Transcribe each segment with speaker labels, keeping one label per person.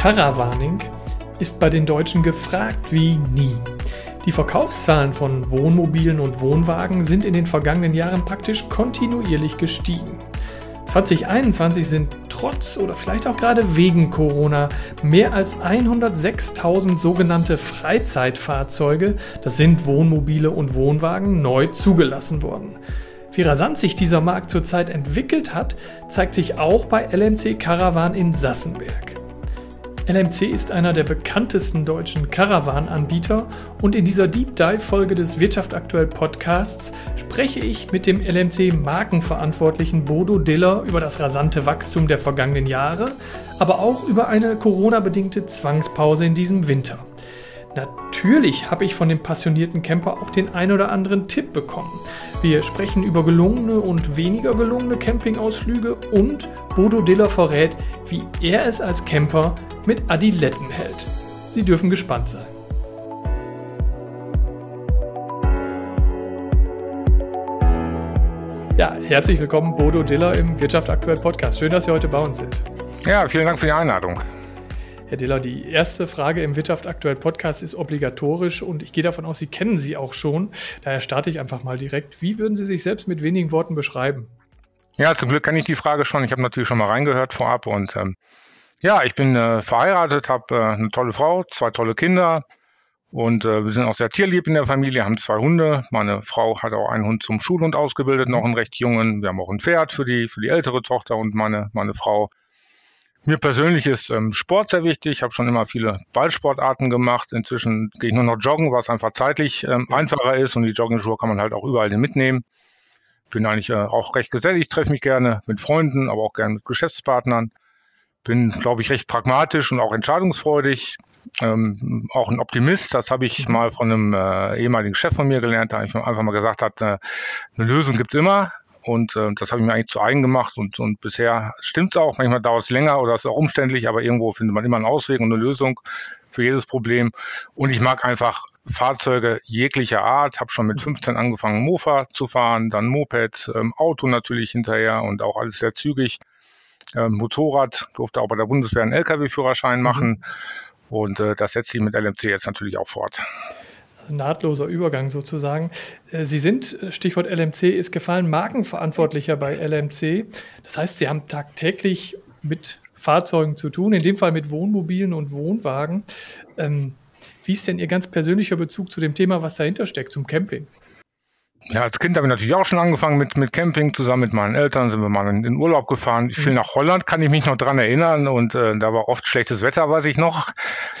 Speaker 1: Caravaning ist bei den Deutschen gefragt wie nie. Die Verkaufszahlen von Wohnmobilen und Wohnwagen sind in den vergangenen Jahren praktisch kontinuierlich gestiegen. 2021 sind trotz oder vielleicht auch gerade wegen Corona mehr als 106.000 sogenannte Freizeitfahrzeuge, das sind Wohnmobile und Wohnwagen, neu zugelassen worden. Wie rasant sich dieser Markt zurzeit entwickelt hat, zeigt sich auch bei LMC Caravan in Sassenberg. LMC ist einer der bekanntesten deutschen Caravan-Anbieter und in dieser Deep Dive-Folge des Wirtschaft aktuell Podcasts spreche ich mit dem LMC-Markenverantwortlichen Bodo Diller über das rasante Wachstum der vergangenen Jahre, aber auch über eine Corona-bedingte Zwangspause in diesem Winter. Natürlich habe ich von dem passionierten Camper auch den ein oder anderen Tipp bekommen. Wir sprechen über gelungene und weniger gelungene Campingausflüge und Bodo Diller verrät, wie er es als Camper mit Adiletten hält. Sie dürfen gespannt sein. Ja, herzlich willkommen, Bodo Diller im Wirtschaft aktuell Podcast. Schön, dass Sie heute bei uns sind.
Speaker 2: Ja, vielen Dank für die Einladung.
Speaker 1: Herr Diller, die erste Frage im Wirtschaft aktuell Podcast ist obligatorisch und ich gehe davon aus, Sie kennen sie auch schon. Daher starte ich einfach mal direkt. Wie würden Sie sich selbst mit wenigen Worten beschreiben?
Speaker 2: Ja, zum Glück kenne ich die Frage schon. Ich habe natürlich schon mal reingehört vorab und ähm, ja, ich bin äh, verheiratet, habe äh, eine tolle Frau, zwei tolle Kinder und äh, wir sind auch sehr tierlieb in der Familie, haben zwei Hunde. Meine Frau hat auch einen Hund zum Schulhund ausgebildet, noch einen recht jungen. Wir haben auch ein Pferd für die, für die ältere Tochter und meine, meine Frau mir persönlich ist ähm, Sport sehr wichtig. Ich habe schon immer viele Ballsportarten gemacht. Inzwischen gehe ich nur noch joggen, was einfach zeitlich ähm, einfacher ist und die Joggingschuhe kann man halt auch überall mitnehmen. Bin eigentlich äh, auch recht gesellig, treffe mich gerne mit Freunden, aber auch gerne mit Geschäftspartnern. Bin, glaube ich, recht pragmatisch und auch entscheidungsfreudig. Ähm, auch ein Optimist, das habe ich mal von einem äh, ehemaligen Chef von mir gelernt, der einfach mal gesagt hat, äh, eine Lösung gibt's immer. Und äh, das habe ich mir eigentlich zu eigen gemacht und, und bisher stimmt es auch. Manchmal dauert es länger oder ist auch umständlich, aber irgendwo findet man immer einen Ausweg und eine Lösung für jedes Problem. Und ich mag einfach Fahrzeuge jeglicher Art. Habe schon mit 15 angefangen, Mofa zu fahren, dann Moped, ähm, Auto natürlich hinterher und auch alles sehr zügig. Ähm, Motorrad durfte auch bei der Bundeswehr einen Lkw-Führerschein machen. Und äh, das setzt sich mit LMC jetzt natürlich auch fort
Speaker 1: nahtloser Übergang sozusagen. Äh, Sie sind, äh, Stichwort LMC ist gefallen, Markenverantwortlicher bei LMC. Das heißt, Sie haben tagtäglich mit Fahrzeugen zu tun, in dem Fall mit Wohnmobilen und Wohnwagen. Ähm, wie ist denn Ihr ganz persönlicher Bezug zu dem Thema, was dahinter steckt, zum Camping?
Speaker 2: Ja, als Kind habe ich natürlich auch schon angefangen mit, mit Camping. Zusammen mit meinen Eltern sind wir mal in den Urlaub gefahren. Ich mhm. will nach Holland, kann ich mich noch dran erinnern. Und äh, da war oft schlechtes Wetter, weiß ich noch.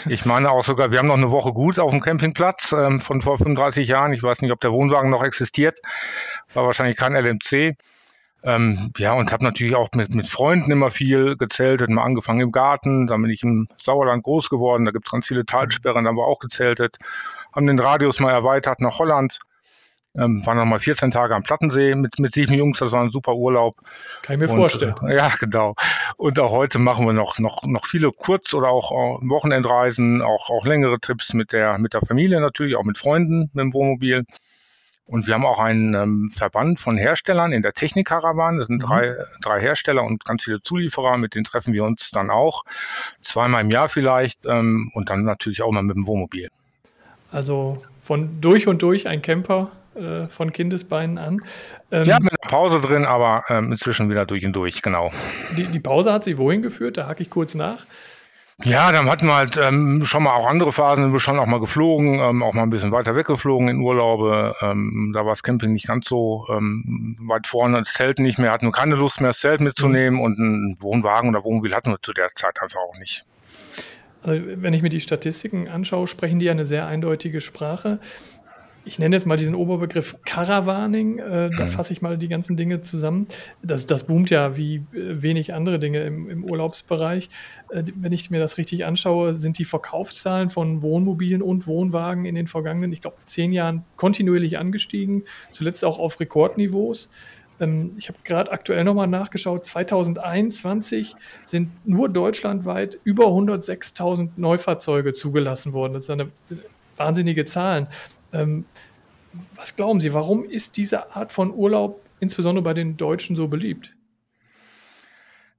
Speaker 2: Ich meine auch sogar, wir haben noch eine Woche gut auf dem Campingplatz ähm, von vor 35 Jahren. Ich weiß nicht, ob der Wohnwagen noch existiert. War wahrscheinlich kein LMC. Ähm, ja, und habe natürlich auch mit, mit Freunden immer viel gezeltet, mal angefangen im Garten, dann bin ich im Sauerland groß geworden, da gibt's ganz viele Talsperren, da haben wir auch gezeltet, haben den Radius mal erweitert nach Holland ähm, waren noch mal 14 Tage am Plattensee mit, mit sieben Jungs, das war ein super Urlaub.
Speaker 1: Kann ich mir und, vorstellen.
Speaker 2: Äh, ja, genau. Und auch heute machen wir noch, noch, noch viele Kurz- oder auch äh, Wochenendreisen, auch, auch längere Trips mit der, mit der Familie natürlich, auch mit Freunden mit dem Wohnmobil. Und wir haben auch einen ähm, Verband von Herstellern in der Technikkarawan. Das sind mhm. drei, drei Hersteller und ganz viele Zulieferer. Mit denen treffen wir uns dann auch zweimal im Jahr vielleicht ähm, und dann natürlich auch mal mit dem Wohnmobil.
Speaker 1: Also von durch und durch ein Camper äh, von Kindesbeinen an.
Speaker 2: Ähm, ja, mit einer Pause drin, aber ähm, inzwischen wieder durch und durch, genau.
Speaker 1: Die, die Pause hat Sie wohin geführt? Da hake ich kurz nach.
Speaker 2: Ja, dann hatten wir halt ähm, schon mal auch andere Phasen, sind wir schon auch mal geflogen, ähm, auch mal ein bisschen weiter weggeflogen in Urlaube. Ähm, da war das Camping nicht ganz so ähm, weit vorne, das Zelt nicht mehr, hatten wir keine Lust mehr, das Zelt mitzunehmen mhm. und einen Wohnwagen oder Wohnmobil hatten wir zu der Zeit einfach auch nicht.
Speaker 1: Also, wenn ich mir die Statistiken anschaue, sprechen die eine sehr eindeutige Sprache ich nenne jetzt mal diesen Oberbegriff Caravaning, äh, da mhm. fasse ich mal die ganzen Dinge zusammen. Das, das boomt ja wie äh, wenig andere Dinge im, im Urlaubsbereich. Äh, wenn ich mir das richtig anschaue, sind die Verkaufszahlen von Wohnmobilen und Wohnwagen in den vergangenen, ich glaube, zehn Jahren kontinuierlich angestiegen, zuletzt auch auf Rekordniveaus. Ähm, ich habe gerade aktuell nochmal nachgeschaut, 2021 sind nur deutschlandweit über 106.000 Neufahrzeuge zugelassen worden. Das ist eine wahnsinnige Zahlen. Ähm, was glauben Sie, warum ist diese Art von Urlaub insbesondere bei den Deutschen so beliebt?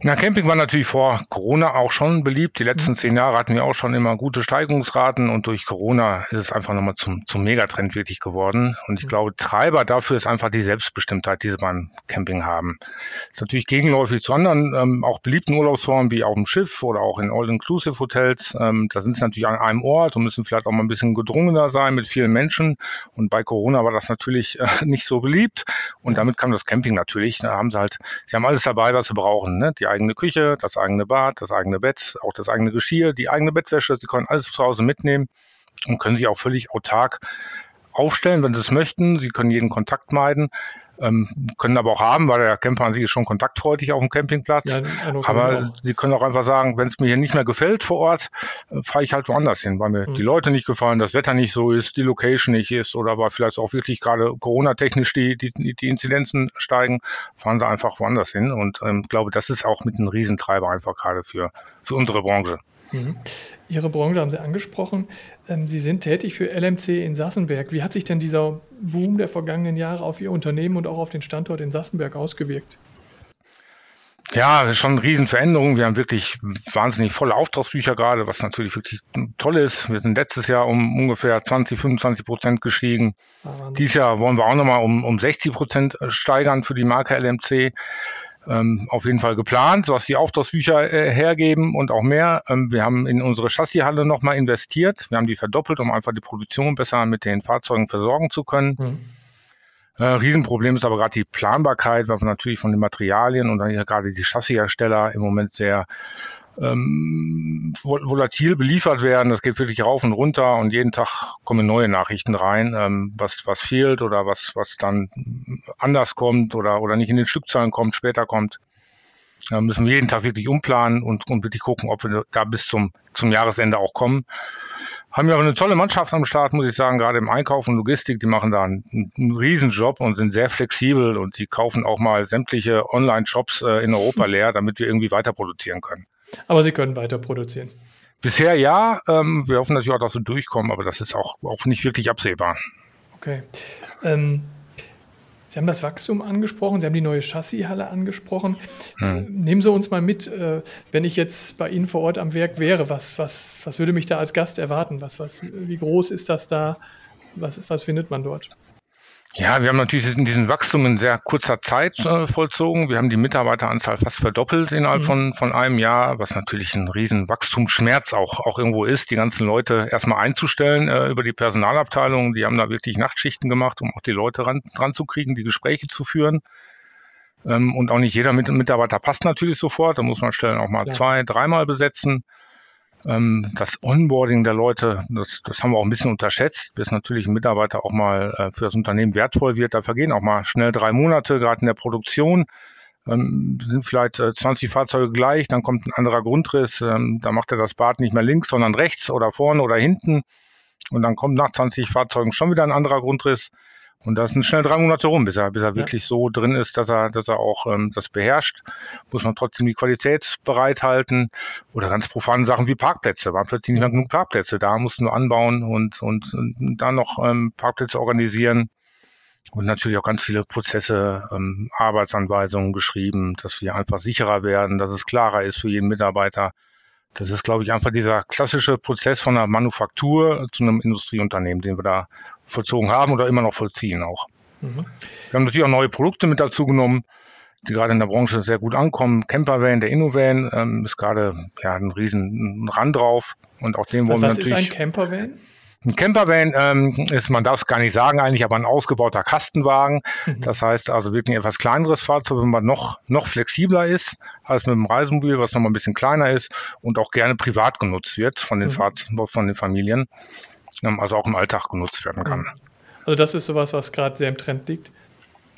Speaker 2: Na, Camping war natürlich vor Corona auch schon beliebt. Die letzten mhm. zehn Jahre hatten wir auch schon immer gute Steigungsraten und durch Corona ist es einfach nochmal zum, zum Megatrend wirklich geworden. Und ich mhm. glaube, Treiber dafür ist einfach die Selbstbestimmtheit, die sie beim Camping haben. Das ist natürlich gegenläufig zu anderen, ähm, auch beliebten Urlaubsformen wie auf dem Schiff oder auch in All-Inclusive-Hotels. Ähm, da sind sie natürlich an einem Ort und müssen vielleicht auch mal ein bisschen gedrungener sein mit vielen Menschen. Und bei Corona war das natürlich äh, nicht so beliebt. Und damit kam das Camping natürlich. Da haben sie halt, sie haben alles dabei, was sie brauchen. Ne? Die eigene Küche, das eigene Bad, das eigene Bett, auch das eigene Geschirr, die eigene Bettwäsche. Sie können alles zu Hause mitnehmen und können sich auch völlig autark aufstellen, wenn sie es möchten. Sie können jeden Kontakt meiden. Ähm, können aber auch haben, weil der Camper an sich ist schon kontaktfreudig auf dem Campingplatz. Ja, aber Sie können auch einfach sagen, wenn es mir hier nicht mehr gefällt vor Ort, äh, fahre ich halt woanders hin, weil mir mhm. die Leute nicht gefallen, das Wetter nicht so ist, die Location nicht ist oder weil vielleicht auch wirklich gerade Corona-technisch die, die, die Inzidenzen steigen, fahren Sie einfach woanders hin. Und ich ähm, glaube, das ist auch mit einem Riesentreiber einfach gerade für, für unsere Branche.
Speaker 1: Mhm. Ihre Branche haben Sie angesprochen. Ähm, Sie sind tätig für LMC in Sassenberg. Wie hat sich denn dieser Boom der vergangenen Jahre auf Ihr Unternehmen und auch auf den Standort in Sassenberg ausgewirkt?
Speaker 2: Ja, schon eine Riesenveränderung. Wir haben wirklich wahnsinnig volle Auftragsbücher gerade, was natürlich wirklich toll ist. Wir sind letztes Jahr um ungefähr 20, 25 Prozent gestiegen. Dieses Jahr wollen wir auch nochmal um, um 60 Prozent steigern für die Marke LMC ähm, auf jeden Fall geplant, was die Auftragsbücher äh, hergeben und auch mehr. Ähm, wir haben in unsere Chassishalle nochmal investiert. Wir haben die verdoppelt, um einfach die Produktion besser mit den Fahrzeugen versorgen zu können. Mhm. Äh, Riesenproblem ist aber gerade die Planbarkeit, weil wir natürlich von den Materialien und dann gerade die Chassishersteller im Moment sehr ähm, volatil beliefert werden. Das geht wirklich rauf und runter und jeden Tag kommen neue Nachrichten rein, ähm, was, was fehlt oder was, was dann anders kommt oder, oder nicht in den Stückzahlen kommt, später kommt. Da müssen wir jeden Tag wirklich umplanen und, und wirklich gucken, ob wir da bis zum, zum Jahresende auch kommen. Haben wir aber eine tolle Mannschaft am Start, muss ich sagen, gerade im Einkauf und Logistik. Die machen da einen, einen Riesenjob und sind sehr flexibel und die kaufen auch mal sämtliche Online-Shops äh, in Europa leer, damit wir irgendwie weiter produzieren können.
Speaker 1: Aber Sie können weiter produzieren.
Speaker 2: Bisher ja. Ähm, wir hoffen natürlich auch, dass wir durchkommen, aber das ist auch, auch nicht wirklich absehbar.
Speaker 1: Okay. Ähm, Sie haben das Wachstum angesprochen, Sie haben die neue Chassishalle angesprochen. Hm. Nehmen Sie uns mal mit, äh, wenn ich jetzt bei Ihnen vor Ort am Werk wäre, was, was, was würde mich da als Gast erwarten? Was, was, wie groß ist das da? Was, was findet man dort?
Speaker 2: Ja, wir haben natürlich diesen Wachstum in sehr kurzer Zeit äh, vollzogen. Wir haben die Mitarbeiteranzahl fast verdoppelt innerhalb mhm. von, von einem Jahr, was natürlich ein riesen Wachstumsschmerz auch, auch irgendwo ist, die ganzen Leute erstmal einzustellen äh, über die Personalabteilung. Die haben da wirklich Nachtschichten gemacht, um auch die Leute ran, ranzukriegen, die Gespräche zu führen. Ähm, und auch nicht jeder Mitarbeiter passt natürlich sofort. Da muss man Stellen auch mal ja. zwei, dreimal besetzen. Ähm, das Onboarding der Leute, das, das haben wir auch ein bisschen unterschätzt, bis natürlich ein Mitarbeiter auch mal äh, für das Unternehmen wertvoll wird. Da vergehen auch mal schnell drei Monate, gerade in der Produktion. Ähm, sind vielleicht äh, 20 Fahrzeuge gleich, dann kommt ein anderer Grundriss, ähm, da macht er das Bad nicht mehr links, sondern rechts oder vorne oder hinten. Und dann kommt nach 20 Fahrzeugen schon wieder ein anderer Grundriss. Und da sind schnell drei Monate rum, bis er, bis er ja. wirklich so drin ist, dass er, dass er auch ähm, das beherrscht. Muss man trotzdem die Qualität bereithalten. Oder ganz profane Sachen wie Parkplätze. Waren plötzlich nicht mehr genug Parkplätze. Da mussten wir anbauen und, und, und dann noch ähm, Parkplätze organisieren. Und natürlich auch ganz viele Prozesse, ähm, Arbeitsanweisungen geschrieben, dass wir einfach sicherer werden, dass es klarer ist für jeden Mitarbeiter. Das ist, glaube ich, einfach dieser klassische Prozess von einer Manufaktur zu einem Industrieunternehmen, den wir da vollzogen haben oder immer noch vollziehen auch. Mhm. Wir haben natürlich auch neue Produkte mit dazu genommen, die gerade in der Branche sehr gut ankommen. Campervan, der InnoVan, ähm, ist gerade ja, ein riesen Rand drauf und auch den wollen
Speaker 1: was,
Speaker 2: wir
Speaker 1: natürlich. Was ist ein Campervan?
Speaker 2: Ein Campervan ähm, ist, man darf es gar nicht sagen eigentlich, aber ein ausgebauter Kastenwagen. Mhm. Das heißt also wirklich ein etwas kleineres Fahrzeug, wenn man noch, noch flexibler ist als mit dem Reisemobil, was noch mal ein bisschen kleiner ist und auch gerne privat genutzt wird von den, mhm. Fahrz von den Familien also auch im Alltag genutzt werden kann.
Speaker 1: Also das ist sowas, was gerade sehr im Trend liegt.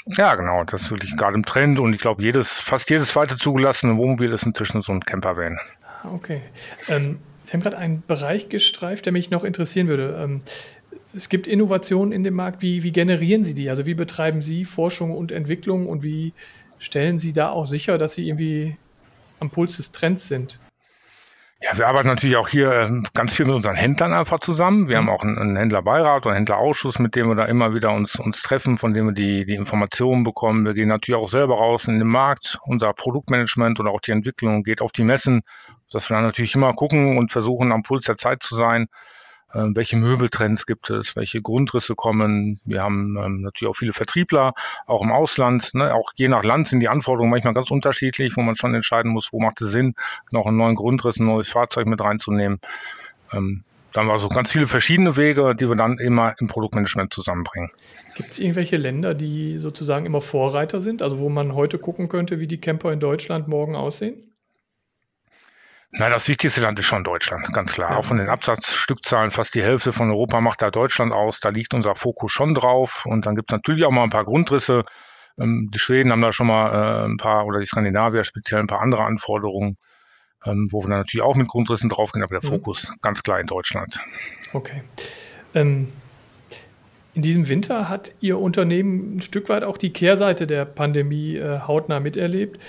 Speaker 2: Ja, genau, das ist wirklich gerade im Trend und ich glaube, jedes, fast jedes zweite zugelassene Wohnmobil ist inzwischen so ein Campervan.
Speaker 1: Okay. Ähm, Sie haben gerade einen Bereich gestreift, der mich noch interessieren würde. Ähm, es gibt Innovationen in dem Markt. Wie, wie generieren Sie die? Also wie betreiben Sie Forschung und Entwicklung und wie stellen Sie da auch sicher, dass Sie irgendwie am Puls des Trends sind?
Speaker 2: Ja, wir arbeiten natürlich auch hier ähm, ganz viel mit unseren Händlern einfach zusammen. Wir haben auch einen, Händlerbeirat und einen Händlerausschuss, mit dem wir da immer wieder uns, uns treffen, von dem wir die, die Informationen bekommen. Wir gehen natürlich auch selber raus in den Markt. Unser Produktmanagement und auch die Entwicklung geht auf die Messen, dass wir dann natürlich immer gucken und versuchen, am Puls der Zeit zu sein welche Möbeltrends gibt es, welche Grundrisse kommen. Wir haben ähm, natürlich auch viele Vertriebler, auch im Ausland. Ne? Auch je nach Land sind die Anforderungen manchmal ganz unterschiedlich, wo man schon entscheiden muss, wo macht es Sinn, noch einen neuen Grundriss, ein neues Fahrzeug mit reinzunehmen. Ähm, da haben wir so ganz viele verschiedene Wege, die wir dann immer im Produktmanagement zusammenbringen.
Speaker 1: Gibt es irgendwelche Länder, die sozusagen immer Vorreiter sind, also wo man heute gucken könnte, wie die Camper in Deutschland morgen aussehen?
Speaker 2: Na, das wichtigste Land ist schon Deutschland, ganz klar. Auch von den Absatzstückzahlen, fast die Hälfte von Europa macht da Deutschland aus. Da liegt unser Fokus schon drauf. Und dann gibt es natürlich auch mal ein paar Grundrisse. Ähm, die Schweden haben da schon mal äh, ein paar, oder die Skandinavier speziell ein paar andere Anforderungen, ähm, wo wir dann natürlich auch mit Grundrissen draufgehen, aber der mhm. Fokus ganz klar in Deutschland.
Speaker 1: Okay. Ähm, in diesem Winter hat Ihr Unternehmen ein Stück weit auch die Kehrseite der Pandemie äh, hautnah miterlebt.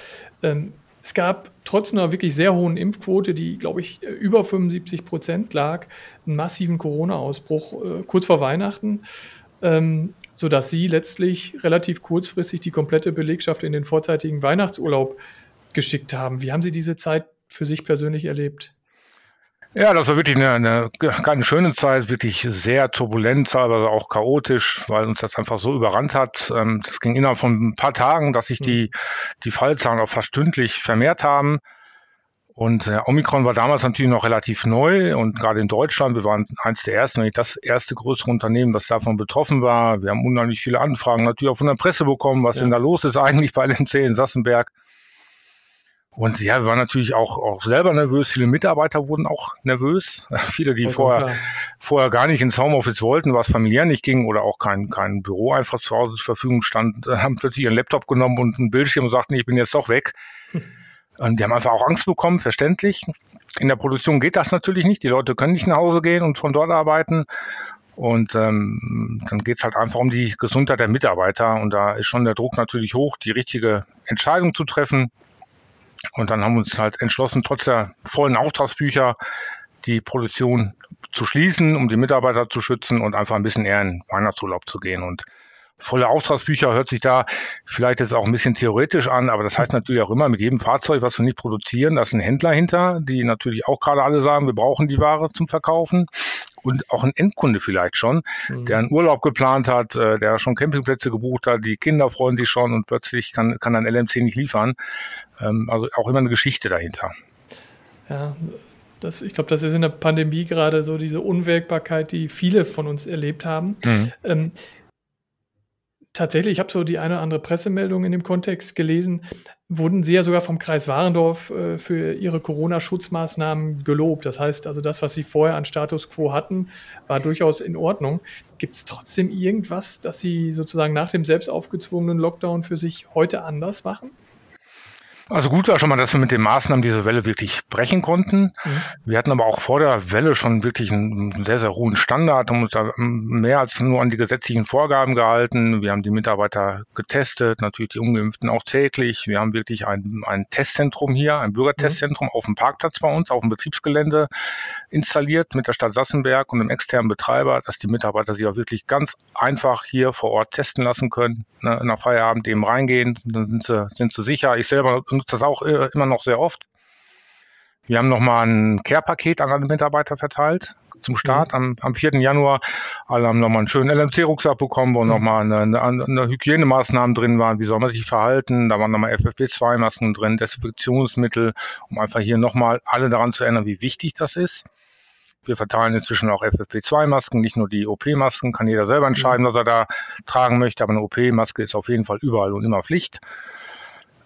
Speaker 1: Ähm, es gab trotz einer wirklich sehr hohen Impfquote, die, glaube ich, über 75 Prozent lag, einen massiven Corona-Ausbruch äh, kurz vor Weihnachten, ähm, sodass Sie letztlich relativ kurzfristig die komplette Belegschaft in den vorzeitigen Weihnachtsurlaub geschickt haben. Wie haben Sie diese Zeit für sich persönlich erlebt?
Speaker 2: Ja, das war wirklich eine, eine keine schöne Zeit, wirklich sehr turbulent, teilweise auch chaotisch, weil uns das einfach so überrannt hat. Ähm, das ging innerhalb von ein paar Tagen, dass sich die, die Fallzahlen auch fast stündlich vermehrt haben. Und äh, Omikron war damals natürlich noch relativ neu und gerade in Deutschland, wir waren eins der ersten, nicht das erste größere Unternehmen, was davon betroffen war. Wir haben unheimlich viele Anfragen natürlich auch von der Presse bekommen, was ja. denn da los ist eigentlich bei LMC in Sassenberg. Und ja, wir waren natürlich auch, auch selber nervös. Viele Mitarbeiter wurden auch nervös. Viele, die vorher, vorher gar nicht ins Homeoffice wollten, was familiär nicht ging oder auch kein, kein Büro einfach zu Hause zur Verfügung stand, haben plötzlich ihren Laptop genommen und einen Bildschirm und sagten, ich bin jetzt doch weg. Und die haben einfach auch Angst bekommen, verständlich. In der Produktion geht das natürlich nicht. Die Leute können nicht nach Hause gehen und von dort arbeiten. Und ähm, dann geht's halt einfach um die Gesundheit der Mitarbeiter. Und da ist schon der Druck natürlich hoch, die richtige Entscheidung zu treffen. Und dann haben wir uns halt entschlossen, trotz der vollen Auftragsbücher die Produktion zu schließen, um die Mitarbeiter zu schützen und einfach ein bisschen eher in Weihnachtsurlaub zu gehen. Und volle Auftragsbücher hört sich da vielleicht jetzt auch ein bisschen theoretisch an, aber das heißt natürlich auch immer, mit jedem Fahrzeug, was wir nicht produzieren, da ist ein Händler hinter, die natürlich auch gerade alle sagen, wir brauchen die Ware zum Verkaufen und auch ein Endkunde vielleicht schon, mhm. der einen Urlaub geplant hat, äh, der schon Campingplätze gebucht hat, die Kinder freuen sich schon und plötzlich kann, kann ein LMC nicht liefern. Ähm, also auch immer eine Geschichte dahinter.
Speaker 1: Ja, das, ich glaube, das ist in der Pandemie gerade so diese Unwägbarkeit, die viele von uns erlebt haben. Mhm. Ähm, tatsächlich, ich habe so die eine oder andere Pressemeldung in dem Kontext gelesen, wurden Sie ja sogar vom Kreis Warendorf äh, für Ihre Corona-Schutzmaßnahmen gelobt. Das heißt also, das, was Sie vorher an Status quo hatten, war durchaus in Ordnung. Gibt es trotzdem irgendwas, das Sie sozusagen nach dem selbst aufgezwungenen Lockdown für sich heute anders machen?
Speaker 2: Also gut war schon mal, dass wir mit den Maßnahmen diese Welle wirklich brechen konnten. Mhm. Wir hatten aber auch vor der Welle schon wirklich einen sehr, sehr hohen Standard und uns da mehr als nur an die gesetzlichen Vorgaben gehalten. Wir haben die Mitarbeiter getestet, natürlich die Ungeimpften auch täglich. Wir haben wirklich ein, ein Testzentrum hier, ein Bürgertestzentrum mhm. auf dem Parkplatz bei uns, auf dem Betriebsgelände installiert mit der Stadt Sassenberg und einem externen Betreiber, dass die Mitarbeiter sich auch wirklich ganz einfach hier vor Ort testen lassen können, ne, nach Feierabend eben reingehen, dann sind sie, sind sie sicher. Ich selber nutze das auch äh, immer noch sehr oft. Wir haben nochmal ein Care-Paket an alle Mitarbeiter verteilt zum Start mhm. am, am 4. Januar. Alle haben nochmal einen schönen LMC-Rucksack bekommen, wo mhm. nochmal eine, eine, eine Hygienemaßnahmen drin waren. Wie soll man sich verhalten? Da waren nochmal FFP2-Masken drin, Desinfektionsmittel, um einfach hier nochmal alle daran zu erinnern, wie wichtig das ist. Wir verteilen inzwischen auch FFP2-Masken, nicht nur die OP-Masken, kann jeder selber entscheiden, mhm. was er da tragen möchte, aber eine OP-Maske ist auf jeden Fall überall und immer Pflicht.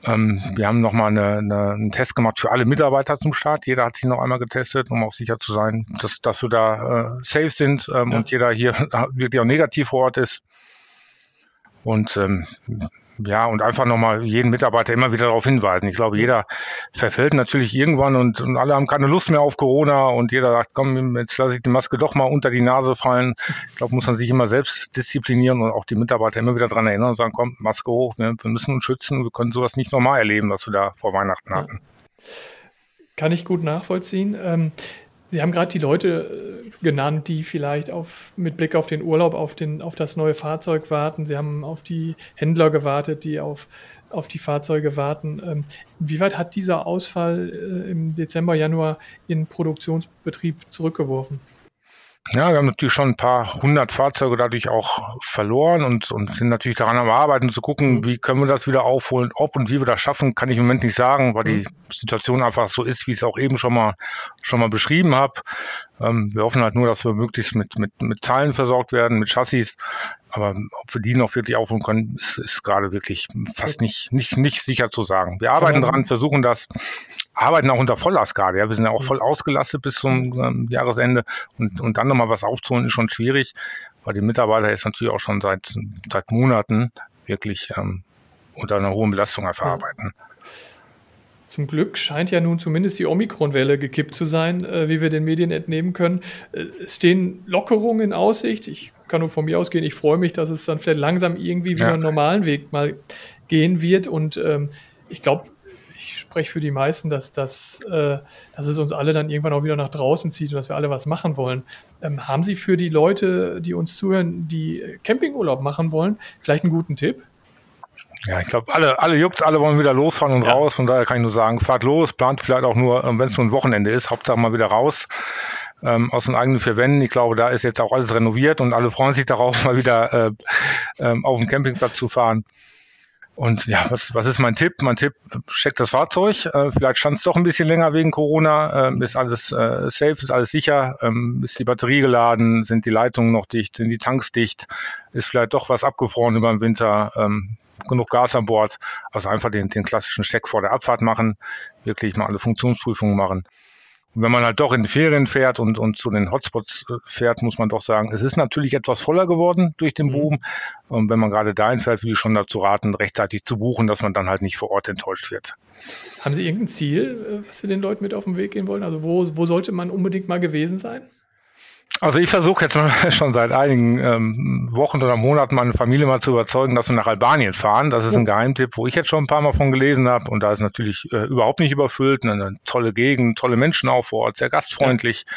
Speaker 2: Ähm, wir haben nochmal eine, eine, einen Test gemacht für alle Mitarbeiter zum Start. Jeder hat sich noch einmal getestet, um auch sicher zu sein, dass, dass wir da äh, safe sind ähm, ja. und jeder hier wirklich auch negativ vor Ort ist. Und ähm, ja, und einfach nochmal jeden Mitarbeiter immer wieder darauf hinweisen. Ich glaube, jeder verfällt natürlich irgendwann und, und alle haben keine Lust mehr auf Corona und jeder sagt, komm, jetzt lasse ich die Maske doch mal unter die Nase fallen. Ich glaube, muss man sich immer selbst disziplinieren und auch die Mitarbeiter immer wieder dran erinnern und sagen, komm, Maske hoch, wir, wir müssen uns schützen, wir können sowas nicht normal erleben, was wir da vor Weihnachten hatten.
Speaker 1: Kann ich gut nachvollziehen. Ähm, Sie haben gerade die Leute äh, genannt, die vielleicht auf, mit Blick auf den Urlaub auf, den, auf das neue Fahrzeug warten. Sie haben auf die Händler gewartet, die auf, auf die Fahrzeuge warten. Ähm, wie weit hat dieser Ausfall äh, im Dezember, Januar Ihren Produktionsbetrieb zurückgeworfen?
Speaker 2: Ja, wir haben natürlich schon ein paar hundert Fahrzeuge dadurch auch verloren und, und sind natürlich daran am Arbeiten zu gucken, mhm. wie können wir das wieder aufholen. Ob und wie wir das schaffen, kann ich im Moment nicht sagen, weil die mhm. Situation einfach so ist, wie ich es auch eben schon mal, schon mal beschrieben habe. Ähm, wir hoffen halt nur, dass wir möglichst mit, mit, mit Teilen versorgt werden, mit Chassis. Aber ob wir die noch wirklich aufholen können, ist, ist gerade wirklich fast nicht, nicht, nicht sicher zu sagen. Wir arbeiten dran, versuchen das, arbeiten auch unter Volllast gerade. Ja. Wir sind ja auch voll ausgelastet bis zum ähm, Jahresende. Und, und dann nochmal was aufzuholen, ist schon schwierig, weil die Mitarbeiter jetzt natürlich auch schon seit, seit Monaten wirklich ähm, unter einer hohen Belastung verarbeiten. Ja.
Speaker 1: Zum Glück scheint ja nun zumindest die Omikron-Welle gekippt zu sein, äh, wie wir den Medien entnehmen können. Äh, stehen Lockerungen in Aussicht. Ich kann nur von mir ausgehen. Ich freue mich, dass es dann vielleicht langsam irgendwie wieder ja. einen normalen Weg mal gehen wird. Und ähm, ich glaube, spreche für die meisten, dass, dass, äh, dass es uns alle dann irgendwann auch wieder nach draußen zieht und dass wir alle was machen wollen. Ähm, haben Sie für die Leute, die uns zuhören, die Campingurlaub machen wollen, vielleicht einen guten Tipp?
Speaker 2: Ja, ich glaube, alle, alle juckt, alle wollen wieder losfahren und ja. raus. Von daher kann ich nur sagen, fahrt los, plant vielleicht auch nur, ähm, wenn es nur ein Wochenende ist, Hauptsache mal wieder raus ähm, aus den eigenen vier Wänden. Ich glaube, da ist jetzt auch alles renoviert und alle freuen sich darauf, mal wieder äh, ähm, auf den Campingplatz zu fahren. Und ja, was, was ist mein Tipp? Mein Tipp, checkt das Fahrzeug. Äh, vielleicht stand es doch ein bisschen länger wegen Corona. Ähm, ist alles äh, safe, ist alles sicher. Ähm, ist die Batterie geladen? Sind die Leitungen noch dicht? Sind die Tanks dicht? Ist vielleicht doch was abgefroren über den Winter? Ähm, genug Gas an Bord. Also einfach den, den klassischen Check vor der Abfahrt machen, wirklich mal alle Funktionsprüfungen machen. Und wenn man halt doch in die Ferien fährt und, und zu den Hotspots äh, fährt, muss man doch sagen, es ist natürlich etwas voller geworden durch den mhm. Boom. Und wenn man gerade dahin fährt, würde ich schon dazu raten, rechtzeitig zu buchen, dass man dann halt nicht vor Ort enttäuscht wird.
Speaker 1: Haben Sie irgendein Ziel, äh, was Sie den Leuten mit auf den Weg gehen wollen? Also wo, wo sollte man unbedingt mal gewesen sein?
Speaker 2: Also ich versuche jetzt schon seit einigen ähm, Wochen oder Monaten meine Familie mal zu überzeugen, dass wir nach Albanien fahren. Das ist ein Geheimtipp, wo ich jetzt schon ein paar Mal von gelesen habe. Und da ist natürlich äh, überhaupt nicht überfüllt. Eine tolle Gegend, tolle Menschen auch vor Ort, sehr gastfreundlich. Ja.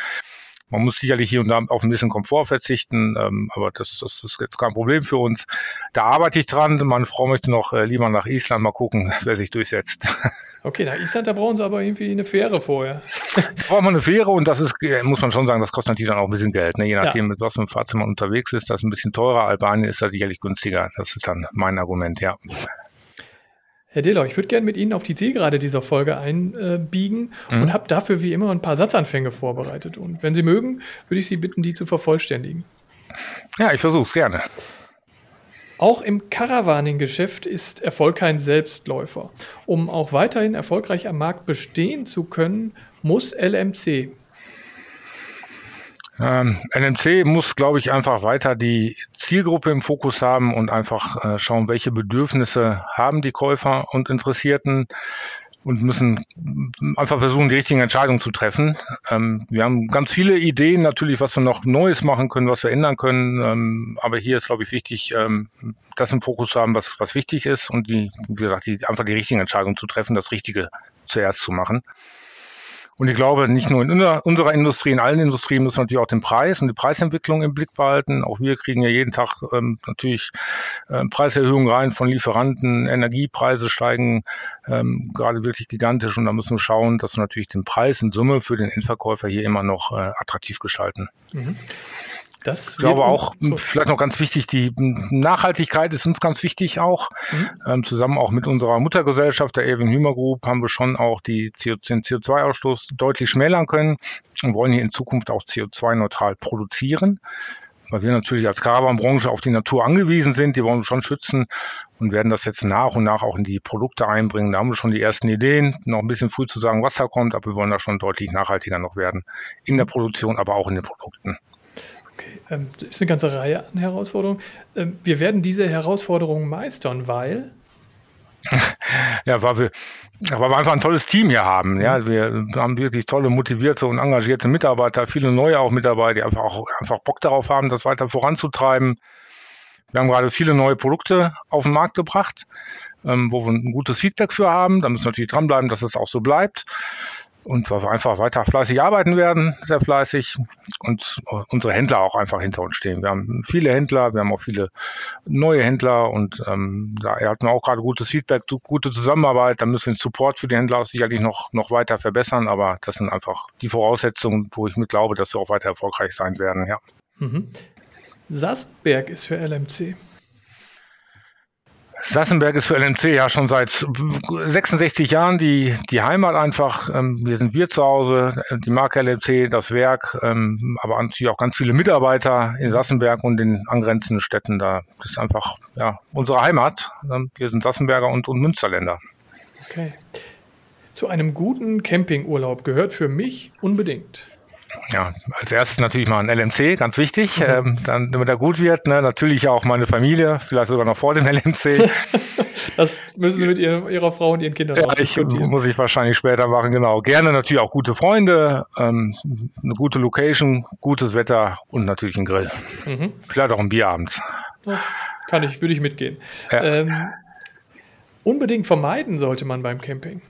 Speaker 2: Man muss sicherlich hier und da auf ein bisschen Komfort verzichten, ähm, aber das, das ist jetzt kein Problem für uns. Da arbeite ich dran. Meine Frau möchte noch äh, lieber nach Island mal gucken, wer sich durchsetzt.
Speaker 1: Okay, nach Island, da brauchen sie aber irgendwie eine Fähre vorher.
Speaker 2: Braucht man eine Fähre und das ist, muss man schon sagen, das kostet natürlich dann auch ein bisschen Geld. Ne? Je nachdem, ja. mit was für einem Fahrzeug man unterwegs ist, das ist ein bisschen teurer. Albanien ist da sicherlich günstiger. Das ist dann mein Argument, ja.
Speaker 1: Herr Diller, ich würde gerne mit Ihnen auf die Zielgerade dieser Folge einbiegen mhm. und habe dafür wie immer ein paar Satzanfänge vorbereitet. Und wenn Sie mögen, würde ich Sie bitten, die zu vervollständigen.
Speaker 2: Ja, ich versuche es gerne.
Speaker 1: Auch im Caravaning-Geschäft ist Erfolg kein Selbstläufer. Um auch weiterhin erfolgreich am Markt bestehen zu können, muss LMC
Speaker 2: ähm, NMC muss, glaube ich, einfach weiter die Zielgruppe im Fokus haben und einfach äh, schauen, welche Bedürfnisse haben die Käufer und Interessierten und müssen einfach versuchen, die richtigen Entscheidungen zu treffen. Ähm, wir haben ganz viele Ideen natürlich, was wir noch Neues machen können, was wir ändern können. Ähm, aber hier ist, glaube ich, wichtig, ähm, das im Fokus zu haben, was, was wichtig ist und die, wie gesagt, die, einfach die richtigen Entscheidungen zu treffen, das Richtige zuerst zu machen. Und ich glaube, nicht nur in unserer Industrie, in allen Industrien müssen wir natürlich auch den Preis und die Preisentwicklung im Blick behalten. Auch wir kriegen ja jeden Tag ähm, natürlich äh, Preiserhöhungen rein von Lieferanten. Energiepreise steigen ähm, gerade wirklich gigantisch und da müssen wir schauen, dass wir natürlich den Preis in Summe für den Endverkäufer hier immer noch äh, attraktiv gestalten. Mhm. Das ich glaube auch, so. vielleicht noch ganz wichtig, die Nachhaltigkeit ist uns ganz wichtig auch. Mhm. Ähm, zusammen auch mit unserer Muttergesellschaft, der Erwin Hümer Group, haben wir schon auch die CO, den CO2-Ausstoß deutlich schmälern können und wollen hier in Zukunft auch CO2-neutral produzieren. Weil wir natürlich als Caravan-Branche auf die Natur angewiesen sind, die wollen wir schon schützen und werden das jetzt nach und nach auch in die Produkte einbringen. Da haben wir schon die ersten Ideen. Noch ein bisschen früh zu sagen, was da kommt, aber wir wollen da schon deutlich nachhaltiger noch werden. In der Produktion, aber auch in den Produkten.
Speaker 1: Okay, ähm, das ist eine ganze Reihe an Herausforderungen. Ähm, wir werden diese Herausforderungen meistern, weil
Speaker 2: ja, weil wir, weil wir einfach ein tolles Team hier haben. Ja, mhm. wir haben wirklich tolle, motivierte und engagierte Mitarbeiter, viele neue auch mit dabei, die einfach auch einfach Bock darauf haben, das weiter voranzutreiben. Wir haben gerade viele neue Produkte auf den Markt gebracht, ähm, wo wir ein gutes Feedback für haben. Da müssen wir natürlich dranbleiben, dass es auch so bleibt. Und wir einfach weiter fleißig arbeiten werden, sehr fleißig und unsere Händler auch einfach hinter uns stehen. Wir haben viele Händler, wir haben auch viele neue Händler und ähm, da hatten wir auch gerade gutes Feedback, gute Zusammenarbeit. Da müssen wir den Support für die Händler auch sicherlich noch, noch weiter verbessern, aber das sind einfach die Voraussetzungen, wo ich mit glaube, dass wir auch weiter erfolgreich sein werden. Ja. Mhm.
Speaker 1: Sasberg ist für LMC.
Speaker 2: Sassenberg ist für LMC ja schon seit 66 Jahren die, die Heimat einfach. Ähm, hier sind wir zu Hause, die Marke LMC, das Werk, ähm, aber natürlich auch ganz viele Mitarbeiter in Sassenberg und den angrenzenden Städten. Da das ist einfach ja, unsere Heimat. Ähm, wir sind Sassenberger und, und Münsterländer.
Speaker 1: Okay. Zu einem guten Campingurlaub gehört für mich unbedingt
Speaker 2: ja, als erstes natürlich mal ein LMC, ganz wichtig. Mhm. Ähm, dann, damit er gut wird, ne, natürlich auch meine Familie, vielleicht sogar noch vor dem LMC.
Speaker 1: das müssen Sie mit ihr, Ihrer Frau und Ihren Kindern
Speaker 2: ja, ich, Muss ich wahrscheinlich später machen, genau. Gerne natürlich auch gute Freunde, ähm, eine gute Location, gutes Wetter und natürlich ein Grill. Mhm. Vielleicht auch ein Bier abends.
Speaker 1: Ja, kann ich, würde ich mitgehen. Ja. Ähm, unbedingt vermeiden sollte man beim Camping.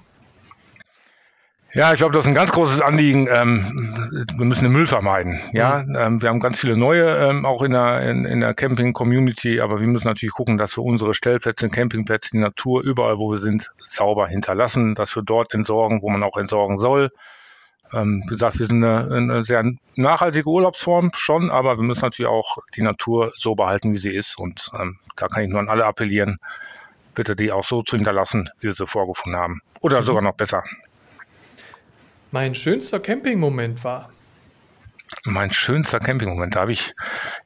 Speaker 2: Ja, ich glaube, das ist ein ganz großes Anliegen. Ähm, wir müssen den Müll vermeiden. Ja, mhm. ähm, wir haben ganz viele neue ähm, auch in der, in, in der Camping-Community, aber wir müssen natürlich gucken, dass wir unsere Stellplätze, Campingplätze, die Natur überall, wo wir sind, sauber hinterlassen, dass wir dort entsorgen, wo man auch entsorgen soll. Ähm, wie gesagt, wir sind eine, eine sehr nachhaltige Urlaubsform schon, aber wir müssen natürlich auch die Natur so behalten, wie sie ist. Und ähm, da kann ich nur an alle appellieren, bitte die auch so zu hinterlassen, wie wir sie vorgefunden haben. Oder mhm. sogar noch besser
Speaker 1: mein schönster Campingmoment war?
Speaker 2: Mein schönster Campingmoment, da habe ich,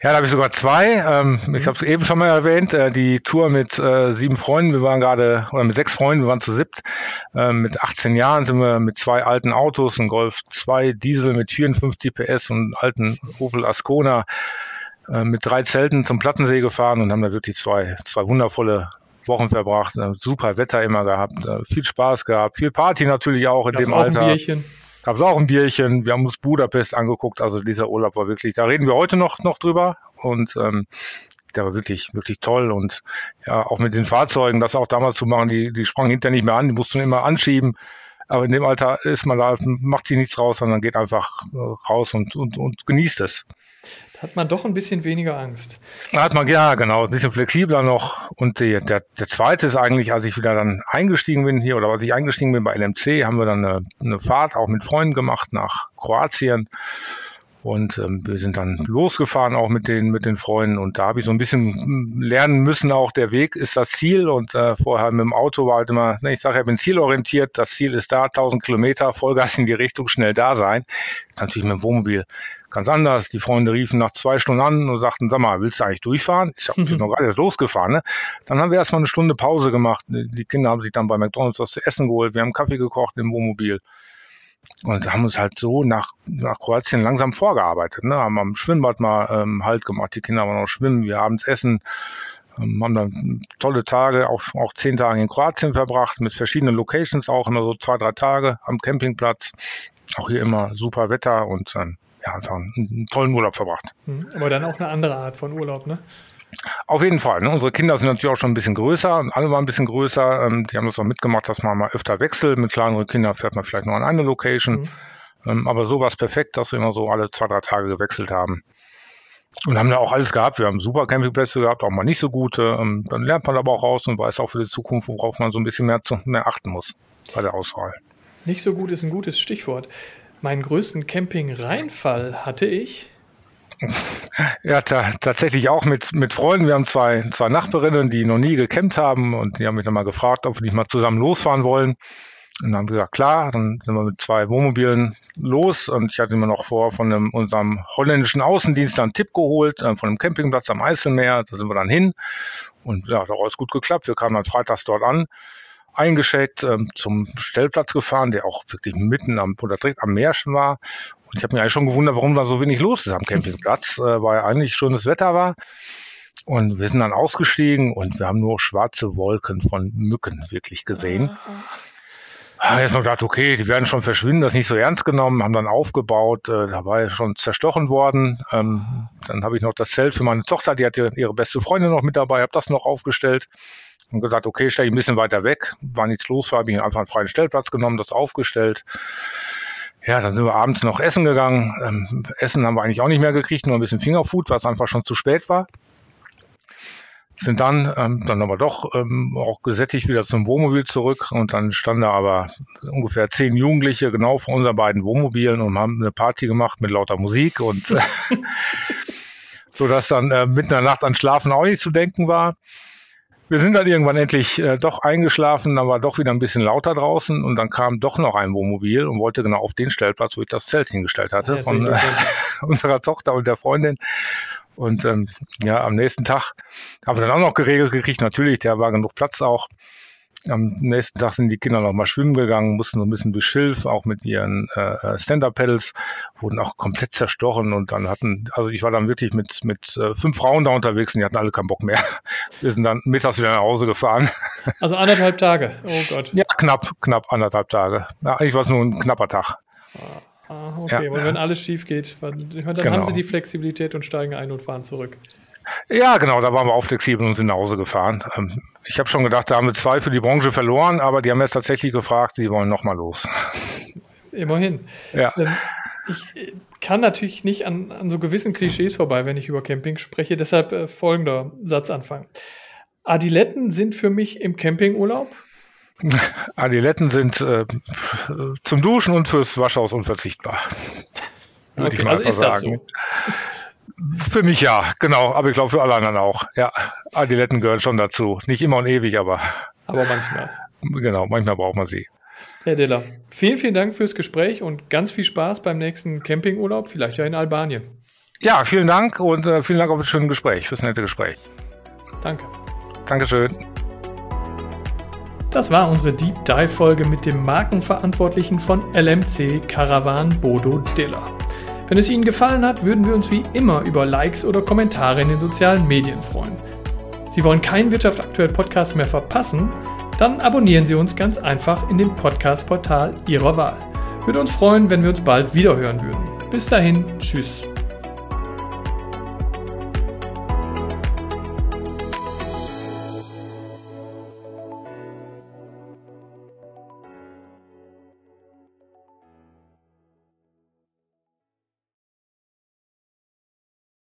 Speaker 2: ja, da habe ich sogar zwei. Ähm, mhm. Ich habe es eben schon mal erwähnt, äh, die Tour mit äh, sieben Freunden. Wir waren gerade, oder mit sechs Freunden, wir waren zu siebt. Äh, mit 18 Jahren sind wir mit zwei alten Autos, ein Golf 2 Diesel mit 54 PS und einem alten Opel Ascona äh, mit drei Zelten zum Plattensee gefahren und haben da wirklich zwei, zwei wundervolle Wochen verbracht, äh, super Wetter immer gehabt, äh, viel Spaß gehabt, viel Party natürlich auch in Gab's dem auch Alter. Ein Bierchen? Gab es auch ein Bierchen. Wir haben uns Budapest angeguckt. Also dieser Urlaub war wirklich, da reden wir heute noch, noch drüber. Und ähm, der war wirklich, wirklich toll. Und ja, auch mit den Fahrzeugen, das auch damals zu machen, die, die sprangen hinterher nicht mehr an, die mussten immer anschieben. Aber in dem Alter ist man da, macht sich nichts raus, sondern geht einfach äh, raus und, und, und genießt es.
Speaker 1: Da hat man doch ein bisschen weniger Angst.
Speaker 2: Da hat man, ja, genau, ein bisschen flexibler noch. Und die, der, der zweite ist eigentlich, als ich wieder dann eingestiegen bin hier, oder als ich eingestiegen bin bei LMC, haben wir dann eine, eine Fahrt auch mit Freunden gemacht nach Kroatien. Und ähm, wir sind dann losgefahren auch mit den, mit den Freunden. Und da habe ich so ein bisschen lernen müssen, auch der Weg ist das Ziel. Und äh, vorher mit dem Auto war halt immer, ne, ich sage, ich bin zielorientiert, das Ziel ist da, 1000 Kilometer, Vollgas in die Richtung, schnell da sein. Natürlich mit dem Wohnmobil ganz anders. Die Freunde riefen nach zwei Stunden an und sagten, sag mal, willst du eigentlich durchfahren? Ich habe mhm. noch gerade erst losgefahren. Ne? Dann haben wir erstmal eine Stunde Pause gemacht. Die Kinder haben sich dann bei McDonalds was zu essen geholt. Wir haben Kaffee gekocht im Wohnmobil. Und haben uns halt so nach, nach Kroatien langsam vorgearbeitet. Ne? Haben am Schwimmbad mal ähm, Halt gemacht. Die Kinder waren noch schwimmen, wir abends essen. Ähm, haben dann tolle Tage, auch, auch zehn Tage in Kroatien verbracht, mit verschiedenen Locations auch, immer so zwei, drei Tage am Campingplatz. Auch hier immer super Wetter und ähm, ja, einfach einen, einen tollen Urlaub verbracht.
Speaker 1: Mhm. Aber dann auch eine andere Art von Urlaub, ne?
Speaker 2: Auf jeden Fall. Ne? Unsere Kinder sind natürlich auch schon ein bisschen größer und alle waren ein bisschen größer. Ähm, die haben das auch mitgemacht, dass man mal öfter wechselt. Mit kleineren Kindern fährt man vielleicht nur an eine Location. Mhm. Ähm, aber so war es perfekt, dass wir immer so alle zwei, drei Tage gewechselt haben. Und haben da auch alles gehabt. Wir haben super Campingplätze gehabt, auch mal nicht so gute. Ähm, dann lernt man aber auch raus und weiß auch für die Zukunft, worauf man so ein bisschen mehr, zu, mehr achten muss bei der Auswahl.
Speaker 1: Nicht so gut ist ein gutes Stichwort. Meinen größten Camping-Reinfall hatte ich
Speaker 2: ja, tatsächlich auch mit, mit Freunden. Wir haben zwei, zwei Nachbarinnen, die noch nie gecampt haben und die haben mich dann mal gefragt, ob wir nicht mal zusammen losfahren wollen. Und dann haben wir gesagt, klar, dann sind wir mit zwei Wohnmobilen los und ich hatte mir noch vor von einem, unserem holländischen Außendienst einen Tipp geholt, äh, von einem Campingplatz am Eiselmeer, da sind wir dann hin und ja, daraus gut geklappt. Wir kamen dann freitags dort an, eingeschickt, ähm, zum Stellplatz gefahren, der auch wirklich mitten am, oder direkt am Meer war ich habe mich eigentlich schon gewundert, warum da so wenig los ist am Campingplatz, äh, weil eigentlich schönes Wetter war. Und wir sind dann ausgestiegen und wir haben nur schwarze Wolken von Mücken wirklich gesehen. Ah, jetzt mal gedacht, okay, die werden schon verschwinden, das nicht so ernst genommen, haben dann aufgebaut, äh, da war ja schon zerstochen worden. Ähm, dann habe ich noch das Zelt für meine Tochter, die hatte ihre beste Freundin noch mit dabei, habe das noch aufgestellt. Und gesagt, okay, stelle ich ein bisschen weiter weg, war nichts los, habe ich einfach einen freien Stellplatz genommen, das aufgestellt. Ja, dann sind wir abends noch essen gegangen. Ähm, essen haben wir eigentlich auch nicht mehr gekriegt, nur ein bisschen Fingerfood, was einfach schon zu spät war sind dann ähm, dann aber doch ähm, auch gesättigt wieder zum Wohnmobil zurück und dann standen da aber ungefähr zehn Jugendliche genau vor unseren beiden Wohnmobilen und haben eine Party gemacht mit lauter Musik und so dass dann äh, mitten in der Nacht an Schlafen auch nicht zu denken war. Wir sind dann irgendwann endlich äh, doch eingeschlafen, dann war doch wieder ein bisschen lauter draußen und dann kam doch noch ein Wohnmobil und wollte genau auf den Stellplatz, wo ich das Zelt hingestellt hatte, ja, von äh, unserer Tochter und der Freundin. Und ähm, ja, am nächsten Tag haben wir dann auch noch geregelt gekriegt. Natürlich, der war genug Platz auch. Am nächsten Tag sind die Kinder noch mal schwimmen gegangen, mussten so ein bisschen durch Schilf, auch mit ihren äh, Stand-Up-Pedals, wurden auch komplett zerstochen und dann hatten, also ich war dann wirklich mit, mit äh, fünf Frauen da unterwegs und die hatten alle keinen Bock mehr. Wir sind dann mittags wieder nach Hause gefahren.
Speaker 1: Also anderthalb Tage, oh Gott.
Speaker 2: Ja, knapp, knapp anderthalb Tage. Ja, eigentlich war es nur ein knapper Tag.
Speaker 1: Ah. Ah, okay. Ja, und wenn alles schief geht, dann genau. haben sie die Flexibilität und steigen ein und fahren zurück.
Speaker 2: Ja, genau, da waren wir auch flexibel und sind nach Hause gefahren. Ähm, ich habe schon gedacht, da haben wir zwei für die Branche verloren, aber die haben jetzt tatsächlich gefragt, sie wollen nochmal los.
Speaker 1: Immerhin. Ja. Ich äh, kann natürlich nicht an, an, so gewissen Klischees vorbei, wenn ich über Camping spreche. Deshalb äh, folgender Satzanfang. Adiletten sind für mich im Campingurlaub
Speaker 2: Adiletten sind äh, zum Duschen und fürs Waschhaus unverzichtbar.
Speaker 1: Würde okay, ich mal also ist sagen.
Speaker 2: das so? Für mich ja, genau, aber ich glaube für alle anderen auch. Ja, Adiletten gehören schon dazu. Nicht immer und ewig, aber.
Speaker 1: Aber manchmal.
Speaker 2: Genau, manchmal braucht man sie.
Speaker 1: Herr Diller, vielen, vielen Dank fürs Gespräch und ganz viel Spaß beim nächsten Campingurlaub, vielleicht ja in Albanien.
Speaker 2: Ja, vielen Dank und äh, vielen Dank auf das schöne Gespräch, fürs nette Gespräch.
Speaker 1: Danke.
Speaker 2: Dankeschön.
Speaker 1: Das war unsere Deep Dive Folge mit dem Markenverantwortlichen von LMC Caravan Bodo Diller. Wenn es Ihnen gefallen hat, würden wir uns wie immer über Likes oder Kommentare in den sozialen Medien freuen. Sie wollen keinen Wirtschaft aktuell Podcast mehr verpassen? Dann abonnieren Sie uns ganz einfach in dem Podcast-Portal Ihrer Wahl. Würde uns freuen, wenn wir uns bald wiederhören würden. Bis dahin, tschüss.